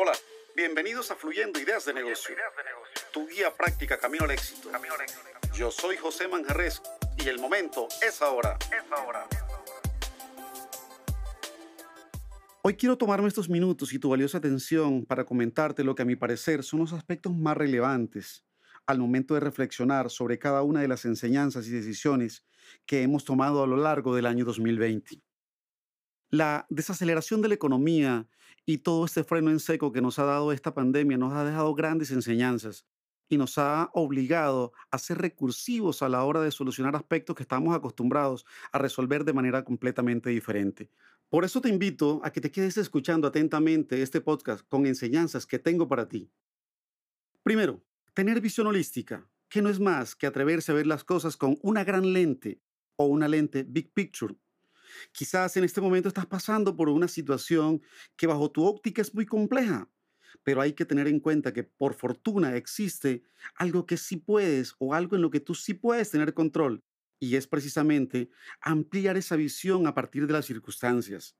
Hola, bienvenidos a Fluyendo Ideas de Negocio, tu guía práctica camino al éxito. Yo soy José Manjarres y el momento es ahora. Es ahora. Hoy quiero tomarme estos minutos y tu valiosa atención para comentarte lo que a mi parecer son los aspectos más relevantes al momento de reflexionar sobre cada una de las enseñanzas y decisiones que hemos tomado a lo largo del año 2020. La desaceleración de la economía y todo este freno en seco que nos ha dado esta pandemia nos ha dejado grandes enseñanzas y nos ha obligado a ser recursivos a la hora de solucionar aspectos que estamos acostumbrados a resolver de manera completamente diferente. Por eso te invito a que te quedes escuchando atentamente este podcast con enseñanzas que tengo para ti. Primero, tener visión holística, que no es más que atreverse a ver las cosas con una gran lente o una lente big picture Quizás en este momento estás pasando por una situación que bajo tu óptica es muy compleja, pero hay que tener en cuenta que por fortuna existe algo que sí puedes o algo en lo que tú sí puedes tener control, y es precisamente ampliar esa visión a partir de las circunstancias.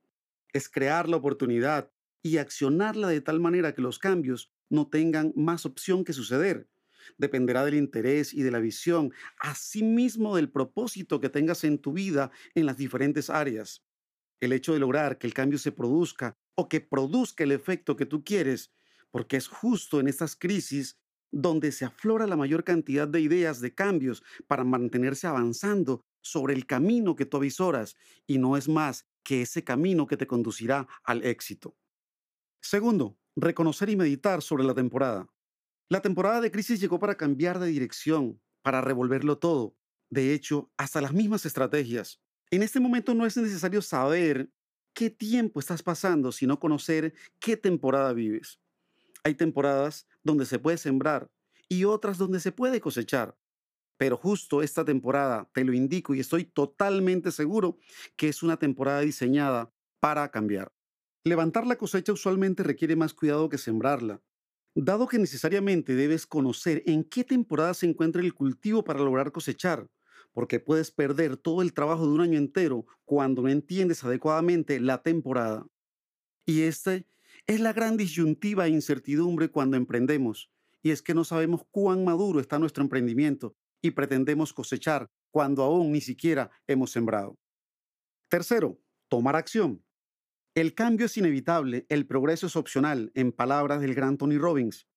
Es crear la oportunidad y accionarla de tal manera que los cambios no tengan más opción que suceder dependerá del interés y de la visión, asimismo del propósito que tengas en tu vida en las diferentes áreas. El hecho de lograr que el cambio se produzca o que produzca el efecto que tú quieres, porque es justo en estas crisis donde se aflora la mayor cantidad de ideas de cambios para mantenerse avanzando sobre el camino que tú avisoras y no es más que ese camino que te conducirá al éxito. Segundo, reconocer y meditar sobre la temporada. La temporada de crisis llegó para cambiar de dirección, para revolverlo todo. De hecho, hasta las mismas estrategias. En este momento no es necesario saber qué tiempo estás pasando, sino conocer qué temporada vives. Hay temporadas donde se puede sembrar y otras donde se puede cosechar. Pero justo esta temporada, te lo indico y estoy totalmente seguro que es una temporada diseñada para cambiar. Levantar la cosecha usualmente requiere más cuidado que sembrarla. Dado que necesariamente debes conocer en qué temporada se encuentra el cultivo para lograr cosechar, porque puedes perder todo el trabajo de un año entero cuando no entiendes adecuadamente la temporada. Y esta es la gran disyuntiva e incertidumbre cuando emprendemos, y es que no sabemos cuán maduro está nuestro emprendimiento y pretendemos cosechar cuando aún ni siquiera hemos sembrado. Tercero, tomar acción. El cambio es inevitable, el progreso es opcional, en palabras del gran Tony Robbins.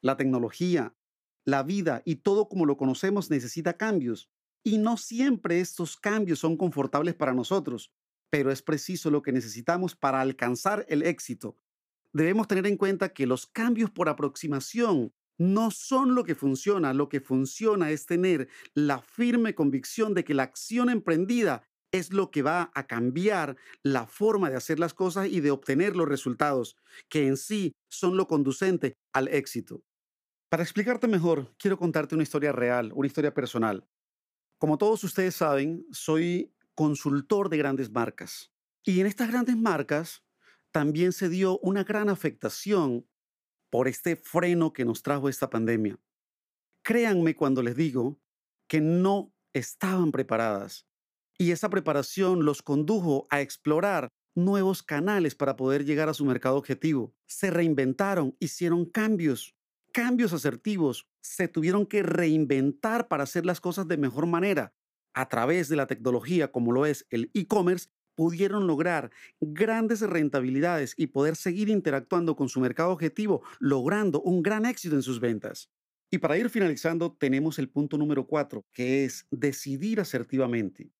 La tecnología, la vida y todo como lo conocemos necesita cambios. Y no siempre estos cambios son confortables para nosotros, pero es preciso lo que necesitamos para alcanzar el éxito. Debemos tener en cuenta que los cambios por aproximación no son lo que funciona, lo que funciona es tener la firme convicción de que la acción emprendida es lo que va a cambiar la forma de hacer las cosas y de obtener los resultados, que en sí son lo conducente al éxito. Para explicarte mejor, quiero contarte una historia real, una historia personal. Como todos ustedes saben, soy consultor de grandes marcas. Y en estas grandes marcas también se dio una gran afectación por este freno que nos trajo esta pandemia. Créanme cuando les digo que no estaban preparadas y esa preparación los condujo a explorar nuevos canales para poder llegar a su mercado objetivo. Se reinventaron, hicieron cambios, cambios asertivos, se tuvieron que reinventar para hacer las cosas de mejor manera. A través de la tecnología como lo es el e-commerce, pudieron lograr grandes rentabilidades y poder seguir interactuando con su mercado objetivo, logrando un gran éxito en sus ventas. Y para ir finalizando, tenemos el punto número cuatro, que es decidir asertivamente.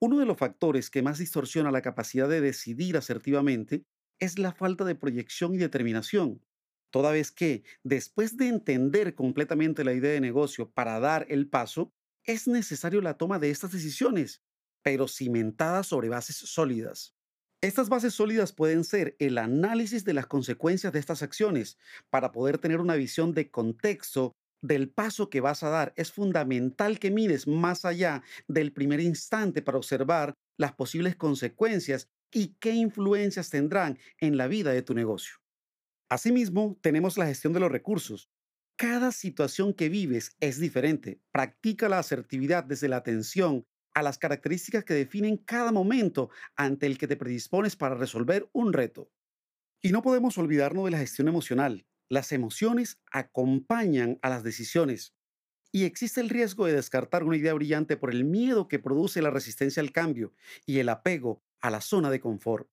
Uno de los factores que más distorsiona la capacidad de decidir asertivamente es la falta de proyección y determinación, toda vez que, después de entender completamente la idea de negocio para dar el paso, es necesario la toma de estas decisiones, pero cimentadas sobre bases sólidas. Estas bases sólidas pueden ser el análisis de las consecuencias de estas acciones para poder tener una visión de contexto del paso que vas a dar. Es fundamental que mires más allá del primer instante para observar las posibles consecuencias y qué influencias tendrán en la vida de tu negocio. Asimismo, tenemos la gestión de los recursos. Cada situación que vives es diferente. Practica la asertividad desde la atención a las características que definen cada momento ante el que te predispones para resolver un reto. Y no podemos olvidarnos de la gestión emocional. Las emociones acompañan a las decisiones. Y existe el riesgo de descartar una idea brillante por el miedo que produce la resistencia al cambio y el apego a la zona de confort.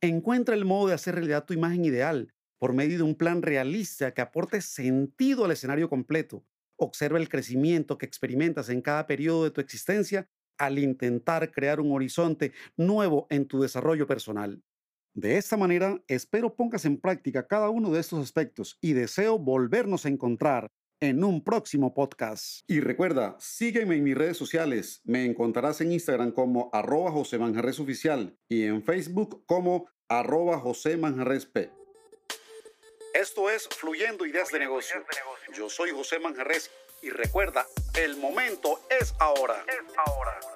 Encuentra el modo de hacer realidad tu imagen ideal por medio de un plan realista que aporte sentido al escenario completo. Observa el crecimiento que experimentas en cada periodo de tu existencia al intentar crear un horizonte nuevo en tu desarrollo personal. De esta manera, espero pongas en práctica cada uno de estos aspectos y deseo volvernos a encontrar en un próximo podcast. Y recuerda, sígueme en mis redes sociales. Me encontrarás en Instagram como arroba José Manjarres Oficial y en Facebook como arroba José Manjarres P. Esto es Fluyendo Ideas, de, negocio. Ideas de Negocio. Yo soy José Manjarres y recuerda, el momento es ahora. Es ahora.